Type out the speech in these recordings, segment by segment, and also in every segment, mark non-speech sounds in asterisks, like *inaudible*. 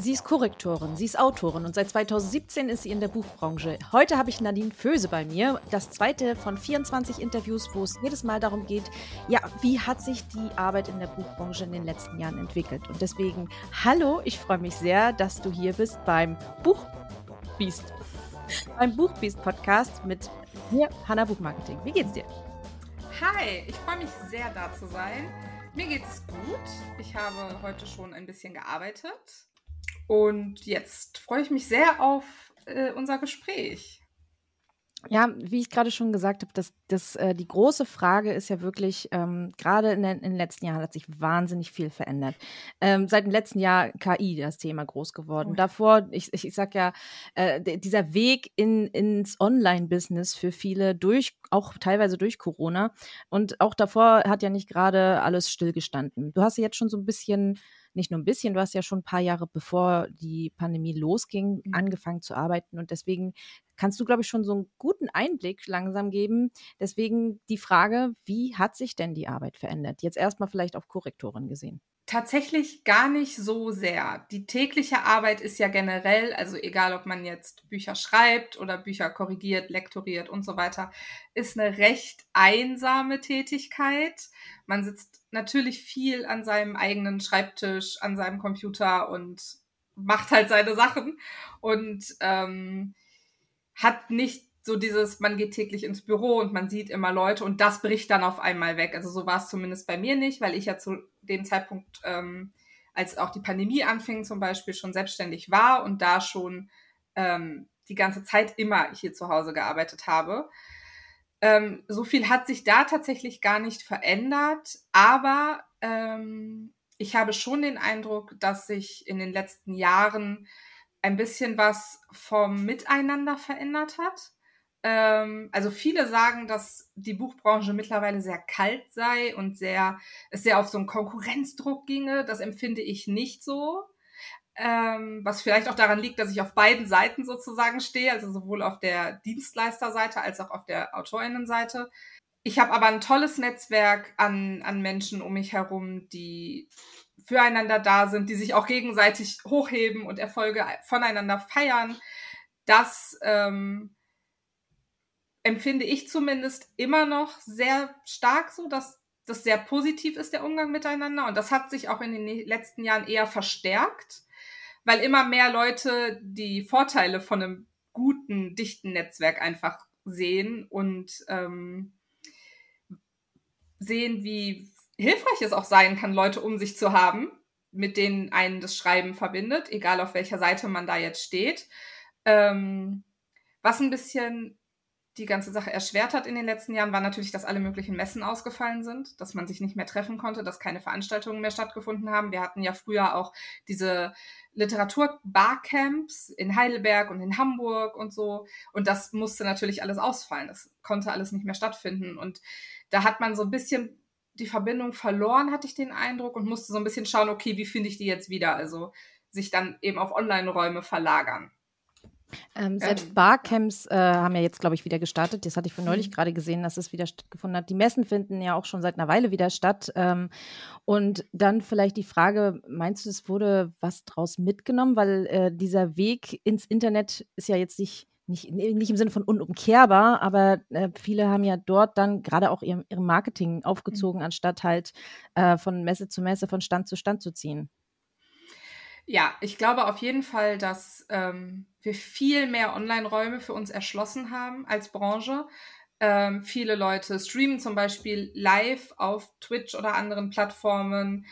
Sie ist Korrektorin, sie ist Autorin und seit 2017 ist sie in der Buchbranche. Heute habe ich Nadine Föse bei mir, das zweite von 24 Interviews, wo es jedes Mal darum geht, ja, wie hat sich die Arbeit in der Buchbranche in den letzten Jahren entwickelt. Und deswegen, hallo, ich freue mich sehr, dass du hier bist beim Buchbiest, beim Buchbiest-Podcast mit mir, Hanna Buchmarketing. Wie geht's dir? Hi, ich freue mich sehr, da zu sein. Mir geht's gut. Ich habe heute schon ein bisschen gearbeitet und jetzt freue ich mich sehr auf äh, unser Gespräch. Ja, wie ich gerade schon gesagt habe, das, das, äh, die große Frage ist ja wirklich, ähm, gerade in, in, den letzten Jahren hat sich wahnsinnig viel verändert. Ähm, seit dem letzten Jahr KI das Thema groß geworden. Oh. Davor, ich, ich, ich sag ja, äh, dieser Weg in, ins Online-Business für viele durch, auch teilweise durch Corona. Und auch davor hat ja nicht gerade alles stillgestanden. Du hast ja jetzt schon so ein bisschen nicht nur ein bisschen, du hast ja schon ein paar Jahre bevor die Pandemie losging, mhm. angefangen zu arbeiten. Und deswegen kannst du, glaube ich, schon so einen guten Einblick langsam geben. Deswegen die Frage, wie hat sich denn die Arbeit verändert? Jetzt erstmal vielleicht auf Korrektoren gesehen. Tatsächlich gar nicht so sehr. Die tägliche Arbeit ist ja generell, also egal ob man jetzt Bücher schreibt oder Bücher korrigiert, lektoriert und so weiter, ist eine recht einsame Tätigkeit. Man sitzt natürlich viel an seinem eigenen Schreibtisch, an seinem Computer und macht halt seine Sachen und ähm, hat nicht so dieses, man geht täglich ins Büro und man sieht immer Leute und das bricht dann auf einmal weg. Also so war es zumindest bei mir nicht, weil ich ja zu dem Zeitpunkt, ähm, als auch die Pandemie anfing, zum Beispiel schon selbstständig war und da schon ähm, die ganze Zeit immer hier zu Hause gearbeitet habe. Ähm, so viel hat sich da tatsächlich gar nicht verändert, aber ähm, ich habe schon den Eindruck, dass sich in den letzten Jahren ein bisschen was vom Miteinander verändert hat. Ähm, also viele sagen, dass die Buchbranche mittlerweile sehr kalt sei und sehr, es sehr auf so einen Konkurrenzdruck ginge. Das empfinde ich nicht so. Ähm, was vielleicht auch daran liegt, dass ich auf beiden Seiten sozusagen stehe, also sowohl auf der Dienstleisterseite als auch auf der Autorinnenseite. Ich habe aber ein tolles Netzwerk an, an Menschen um mich herum, die füreinander da sind, die sich auch gegenseitig hochheben und Erfolge voneinander feiern. Das ähm, empfinde ich zumindest immer noch sehr stark so, dass das sehr positiv ist, der Umgang miteinander. Und das hat sich auch in den letzten Jahren eher verstärkt, weil immer mehr Leute die Vorteile von einem guten, dichten Netzwerk einfach sehen und ähm, sehen, wie hilfreich es auch sein kann, Leute um sich zu haben, mit denen einen das Schreiben verbindet, egal auf welcher Seite man da jetzt steht. Ähm, was ein bisschen die ganze Sache erschwert hat in den letzten Jahren, war natürlich, dass alle möglichen Messen ausgefallen sind, dass man sich nicht mehr treffen konnte, dass keine Veranstaltungen mehr stattgefunden haben. Wir hatten ja früher auch diese Literatur-Barcamps in Heidelberg und in Hamburg und so. Und das musste natürlich alles ausfallen. Das konnte alles nicht mehr stattfinden. Und da hat man so ein bisschen die Verbindung verloren, hatte ich den Eindruck, und musste so ein bisschen schauen, okay, wie finde ich die jetzt wieder? Also sich dann eben auf Online-Räume verlagern. Ähm, selbst ähm, Barcamps äh, haben ja jetzt, glaube ich, wieder gestartet. Das hatte ich von neulich mhm. gerade gesehen, dass es wieder stattgefunden hat. Die Messen finden ja auch schon seit einer Weile wieder statt. Ähm, und dann vielleicht die Frage, meinst du, es wurde was draus mitgenommen? Weil äh, dieser Weg ins Internet ist ja jetzt nicht, nicht, nicht im Sinne von unumkehrbar, aber äh, viele haben ja dort dann gerade auch ihr, ihr Marketing aufgezogen, mhm. anstatt halt äh, von Messe zu Messe, von Stand zu Stand zu ziehen. Ja, ich glaube auf jeden Fall, dass ähm, wir viel mehr Online-Räume für uns erschlossen haben als Branche. Ähm, viele Leute streamen zum Beispiel live auf Twitch oder anderen Plattformen,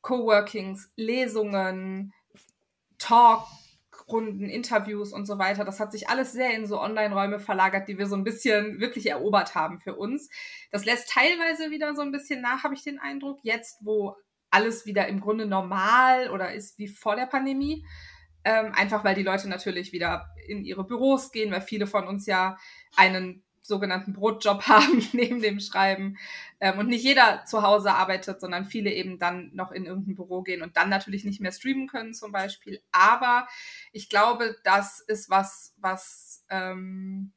Coworkings, Lesungen, Talkrunden, Interviews und so weiter. Das hat sich alles sehr in so Online-Räume verlagert, die wir so ein bisschen wirklich erobert haben für uns. Das lässt teilweise wieder so ein bisschen nach, habe ich den Eindruck. Jetzt, wo alles wieder im Grunde normal oder ist wie vor der Pandemie. Ähm, einfach weil die Leute natürlich wieder in ihre Büros gehen, weil viele von uns ja einen sogenannten Brotjob *laughs* haben neben dem Schreiben ähm, und nicht jeder zu Hause arbeitet, sondern viele eben dann noch in irgendein Büro gehen und dann natürlich nicht mehr streamen können zum Beispiel. Aber ich glaube, das ist was, was ähm,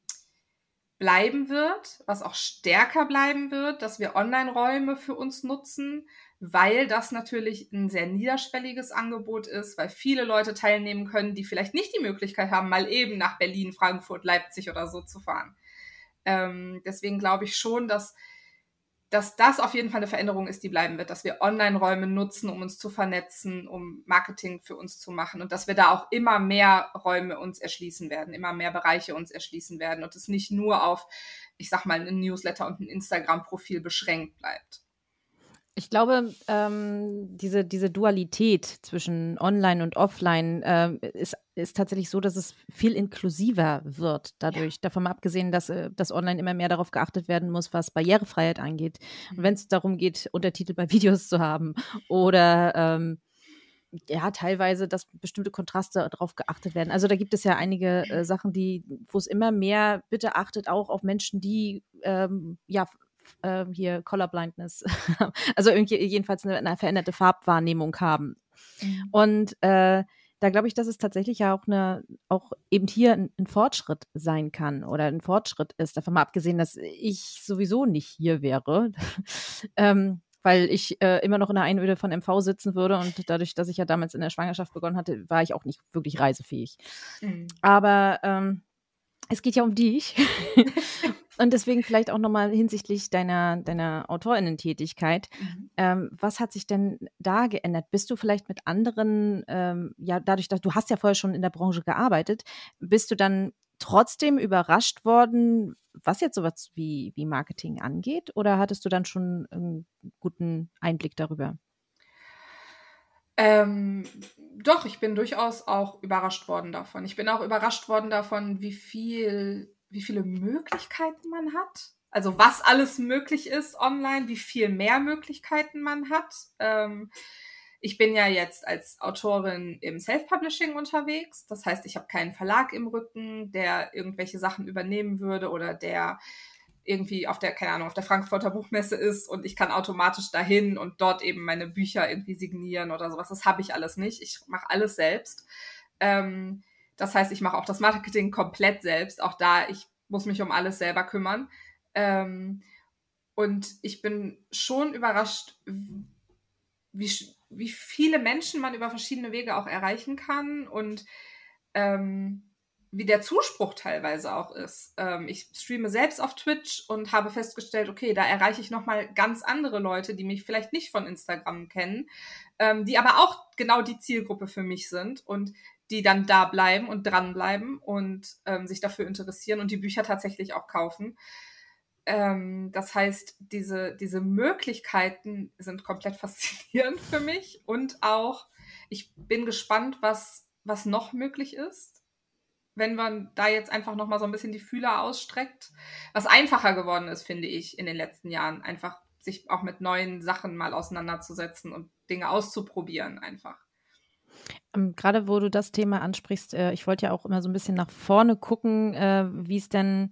bleiben wird, was auch stärker bleiben wird, dass wir Online-Räume für uns nutzen, weil das natürlich ein sehr niederschwelliges Angebot ist, weil viele Leute teilnehmen können, die vielleicht nicht die Möglichkeit haben, mal eben nach Berlin, Frankfurt, Leipzig oder so zu fahren. Ähm, deswegen glaube ich schon, dass, dass das auf jeden Fall eine Veränderung ist, die bleiben wird, dass wir Online-Räume nutzen, um uns zu vernetzen, um Marketing für uns zu machen und dass wir da auch immer mehr Räume uns erschließen werden, immer mehr Bereiche uns erschließen werden und es nicht nur auf, ich sag mal, ein Newsletter und ein Instagram-Profil beschränkt bleibt. Ich glaube, ähm, diese, diese Dualität zwischen Online und Offline äh, ist, ist tatsächlich so, dass es viel inklusiver wird. Dadurch, ja. davon mal abgesehen, dass äh, das Online immer mehr darauf geachtet werden muss, was Barrierefreiheit angeht. Und mhm. wenn es darum geht, Untertitel bei *laughs* Videos zu haben oder ähm, ja, teilweise, dass bestimmte Kontraste darauf geachtet werden. Also da gibt es ja einige äh, Sachen, die, wo es immer mehr, bitte achtet auch auf Menschen, die ähm, ja äh, hier Colorblindness, *laughs* also irgendwie jedenfalls eine, eine, veränderte Farbwahrnehmung haben. Mhm. Und äh, da glaube ich, dass es tatsächlich ja auch eine, auch eben hier ein, ein, Fortschritt sein kann oder ein Fortschritt ist. Davon mal abgesehen, dass ich sowieso nicht hier wäre. *laughs* ähm, weil ich äh, immer noch in der Einöde von MV sitzen würde und dadurch, dass ich ja damals in der Schwangerschaft begonnen hatte, war ich auch nicht wirklich reisefähig. Mhm. Aber ähm, es geht ja um dich. *laughs* Und deswegen vielleicht auch nochmal hinsichtlich deiner, deiner AutorInnen-Tätigkeit. Mhm. Ähm, was hat sich denn da geändert? Bist du vielleicht mit anderen, ähm, ja, dadurch, dass du hast ja vorher schon in der Branche gearbeitet, bist du dann trotzdem überrascht worden, was jetzt sowas wie, wie Marketing angeht? Oder hattest du dann schon einen guten Einblick darüber? Ähm, doch, ich bin durchaus auch überrascht worden davon. Ich bin auch überrascht worden davon, wie viel wie viele Möglichkeiten man hat. Also was alles möglich ist online, wie viel mehr Möglichkeiten man hat. Ähm, ich bin ja jetzt als Autorin im Self-Publishing unterwegs. Das heißt, ich habe keinen Verlag im Rücken, der irgendwelche Sachen übernehmen würde oder der irgendwie auf der, keine Ahnung, auf der Frankfurter Buchmesse ist und ich kann automatisch dahin und dort eben meine Bücher irgendwie signieren oder sowas. Das habe ich alles nicht. Ich mache alles selbst. Ähm, das heißt, ich mache auch das Marketing komplett selbst. Auch da, ich muss mich um alles selber kümmern. Ähm, und ich bin schon überrascht, wie, wie viele Menschen man über verschiedene Wege auch erreichen kann und ähm, wie der Zuspruch teilweise auch ist. Ähm, ich streame selbst auf Twitch und habe festgestellt, okay, da erreiche ich nochmal ganz andere Leute, die mich vielleicht nicht von Instagram kennen, ähm, die aber auch genau die Zielgruppe für mich sind und die dann da bleiben und dranbleiben und ähm, sich dafür interessieren und die Bücher tatsächlich auch kaufen. Ähm, das heißt, diese, diese Möglichkeiten sind komplett *laughs* faszinierend für mich und auch, ich bin gespannt, was, was noch möglich ist, wenn man da jetzt einfach nochmal so ein bisschen die Fühler ausstreckt. Was einfacher geworden ist, finde ich, in den letzten Jahren, einfach sich auch mit neuen Sachen mal auseinanderzusetzen und Dinge auszuprobieren einfach. Ähm, gerade wo du das Thema ansprichst, äh, ich wollte ja auch immer so ein bisschen nach vorne gucken, äh, wie es denn,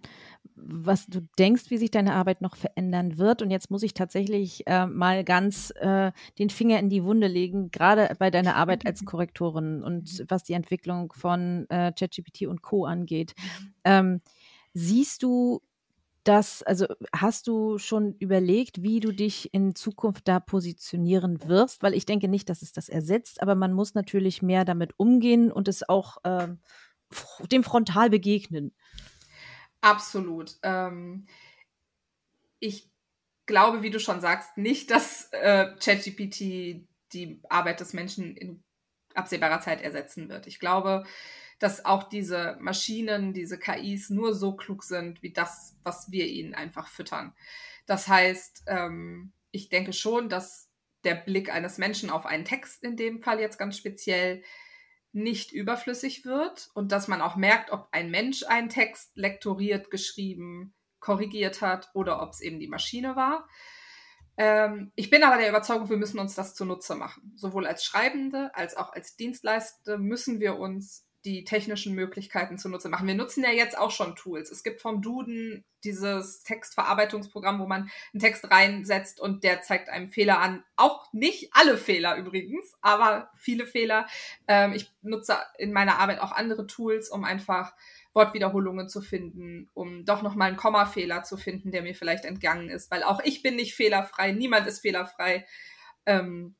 was du denkst, wie sich deine Arbeit noch verändern wird. Und jetzt muss ich tatsächlich äh, mal ganz äh, den Finger in die Wunde legen, gerade bei deiner Arbeit als *laughs* Korrektorin und was die Entwicklung von äh, ChatGPT und Co. angeht. Ähm, siehst du das, also hast du schon überlegt, wie du dich in Zukunft da positionieren wirst? Weil ich denke nicht, dass es das ersetzt, aber man muss natürlich mehr damit umgehen und es auch äh, dem frontal begegnen. Absolut. Ähm, ich glaube, wie du schon sagst, nicht, dass äh, ChatGPT die Arbeit des Menschen in absehbarer Zeit ersetzen wird. Ich glaube, dass auch diese Maschinen, diese KIs nur so klug sind wie das, was wir ihnen einfach füttern. Das heißt, ähm, ich denke schon, dass der Blick eines Menschen auf einen Text in dem Fall jetzt ganz speziell nicht überflüssig wird und dass man auch merkt, ob ein Mensch einen Text lektoriert, geschrieben, korrigiert hat oder ob es eben die Maschine war. Ähm, ich bin aber der Überzeugung, wir müssen uns das zunutze machen. Sowohl als Schreibende als auch als Dienstleistende müssen wir uns die technischen Möglichkeiten zunutze machen. Wir nutzen ja jetzt auch schon Tools. Es gibt vom Duden dieses Textverarbeitungsprogramm, wo man einen Text reinsetzt und der zeigt einem Fehler an. Auch nicht alle Fehler übrigens, aber viele Fehler. Ähm, ich nutze in meiner Arbeit auch andere Tools, um einfach Wortwiederholungen zu finden, um doch nochmal einen Kommafehler zu finden, der mir vielleicht entgangen ist, weil auch ich bin nicht fehlerfrei, niemand ist fehlerfrei. Ähm,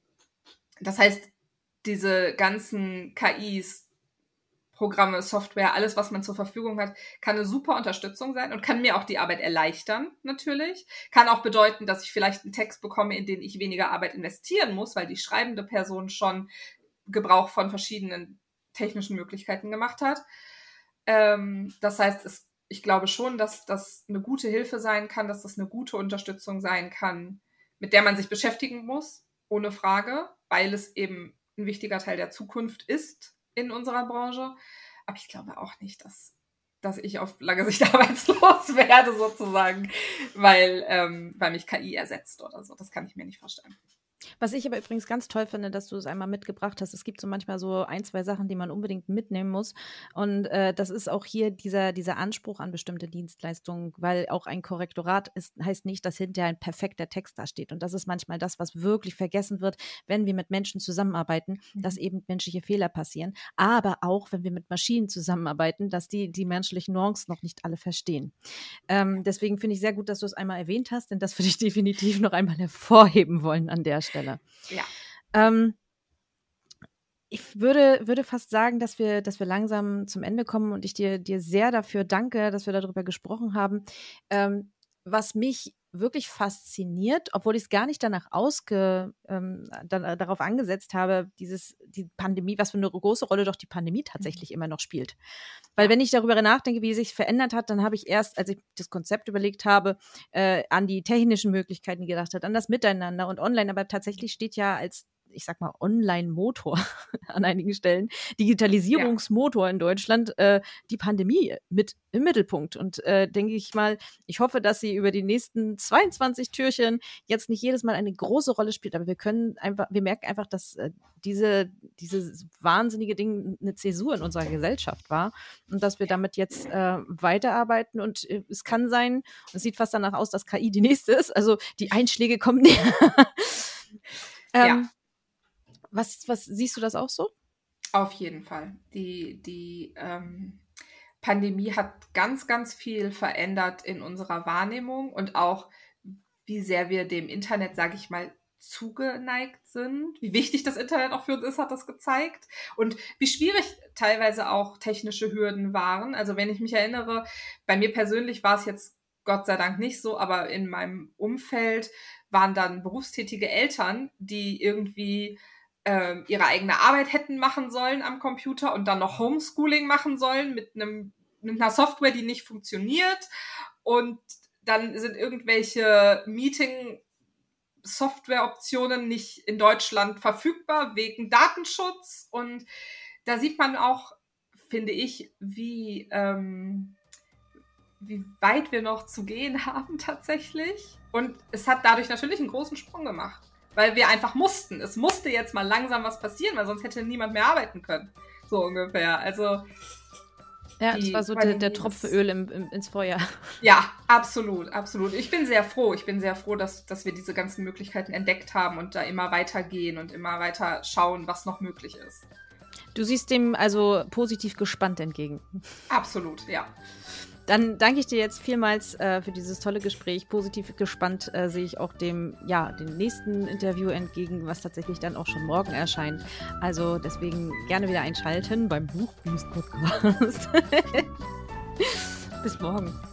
das heißt, diese ganzen KIs, Programme, Software, alles, was man zur Verfügung hat, kann eine super Unterstützung sein und kann mir auch die Arbeit erleichtern, natürlich. Kann auch bedeuten, dass ich vielleicht einen Text bekomme, in den ich weniger Arbeit investieren muss, weil die schreibende Person schon Gebrauch von verschiedenen technischen Möglichkeiten gemacht hat. Ähm, das heißt, es, ich glaube schon, dass das eine gute Hilfe sein kann, dass das eine gute Unterstützung sein kann, mit der man sich beschäftigen muss, ohne Frage, weil es eben ein wichtiger Teil der Zukunft ist in unserer Branche. Aber ich glaube auch nicht, dass, dass ich auf lange Sicht *laughs* arbeitslos werde, sozusagen, weil, ähm, weil mich KI ersetzt oder so. Das kann ich mir nicht vorstellen. Was ich aber übrigens ganz toll finde, dass du es einmal mitgebracht hast. Es gibt so manchmal so ein, zwei Sachen, die man unbedingt mitnehmen muss. Und äh, das ist auch hier dieser, dieser Anspruch an bestimmte Dienstleistungen, weil auch ein Korrektorat ist, heißt nicht, dass hinterher ein perfekter Text da steht. Und das ist manchmal das, was wirklich vergessen wird, wenn wir mit Menschen zusammenarbeiten, mhm. dass eben menschliche Fehler passieren. Aber auch, wenn wir mit Maschinen zusammenarbeiten, dass die die menschlichen Nuancen noch nicht alle verstehen. Ähm, deswegen finde ich sehr gut, dass du es einmal erwähnt hast, denn das würde ich *laughs* definitiv noch einmal hervorheben wollen an der Stelle. Stelle. Ja. Ähm, ich würde, würde fast sagen, dass wir, dass wir langsam zum Ende kommen und ich dir, dir sehr dafür danke, dass wir darüber gesprochen haben. Ähm, was mich wirklich fasziniert, obwohl ich es gar nicht danach ausge, ähm, da, darauf angesetzt habe, dieses, die Pandemie, was für eine große Rolle doch die Pandemie tatsächlich mhm. immer noch spielt. Weil wenn ich darüber nachdenke, wie sich verändert hat, dann habe ich erst, als ich das Konzept überlegt habe, äh, an die technischen Möglichkeiten gedacht hat, an das Miteinander und online. Aber tatsächlich steht ja als ich sag mal, Online-Motor *laughs* an einigen Stellen, Digitalisierungsmotor ja. in Deutschland, äh, die Pandemie mit im Mittelpunkt. Und äh, denke ich mal, ich hoffe, dass sie über die nächsten 22 Türchen jetzt nicht jedes Mal eine große Rolle spielt, aber wir können einfach, wir merken einfach, dass äh, diese, dieses wahnsinnige Ding eine Zäsur in unserer Gesellschaft war und dass wir damit jetzt äh, weiterarbeiten. Und äh, es kann sein, es sieht fast danach aus, dass KI die nächste ist. Also die Einschläge kommen näher. *laughs* ähm, ja. Was, was siehst du das auch so? Auf jeden Fall. Die, die ähm, Pandemie hat ganz, ganz viel verändert in unserer Wahrnehmung und auch, wie sehr wir dem Internet, sage ich mal, zugeneigt sind. Wie wichtig das Internet auch für uns ist, hat das gezeigt. Und wie schwierig teilweise auch technische Hürden waren. Also wenn ich mich erinnere, bei mir persönlich war es jetzt Gott sei Dank nicht so, aber in meinem Umfeld waren dann berufstätige Eltern, die irgendwie äh, ihre eigene Arbeit hätten machen sollen am Computer und dann noch Homeschooling machen sollen mit einem mit einer Software, die nicht funktioniert. Und dann sind irgendwelche Meeting Softwareoptionen nicht in Deutschland verfügbar wegen Datenschutz. Und da sieht man auch, finde ich, wie ähm, wie weit wir noch zu gehen *laughs* haben tatsächlich. Und es hat dadurch natürlich einen großen Sprung gemacht weil wir einfach mussten. Es musste jetzt mal langsam was passieren, weil sonst hätte niemand mehr arbeiten können. So ungefähr. Also. Ja, das war so der, der Tropfen Öl im, im, ins Feuer. *laughs* Ja, absolut, absolut. Ich bin sehr froh. Ich bin sehr froh, dass, dass wir diese ganzen Möglichkeiten entdeckt haben und da immer weitergehen und immer weiter schauen, was noch möglich ist. Du siehst dem also positiv gespannt entgegen. Absolut, ja. Dann danke ich dir jetzt vielmals äh, für dieses tolle Gespräch. Positiv gespannt äh, sehe ich auch dem, ja, dem nächsten Interview entgegen, was tatsächlich dann auch schon morgen erscheint. Also deswegen gerne wieder einschalten beim Buchboost Podcast. *laughs* Bis morgen.